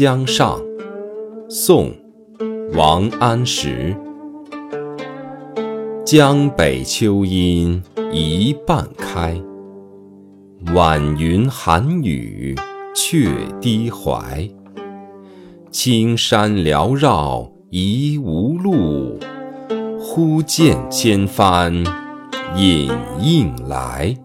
江上，宋，王安石。江北秋阴一半开，晚云寒雨却低徊。青山缭绕疑无路，忽见千帆隐映来。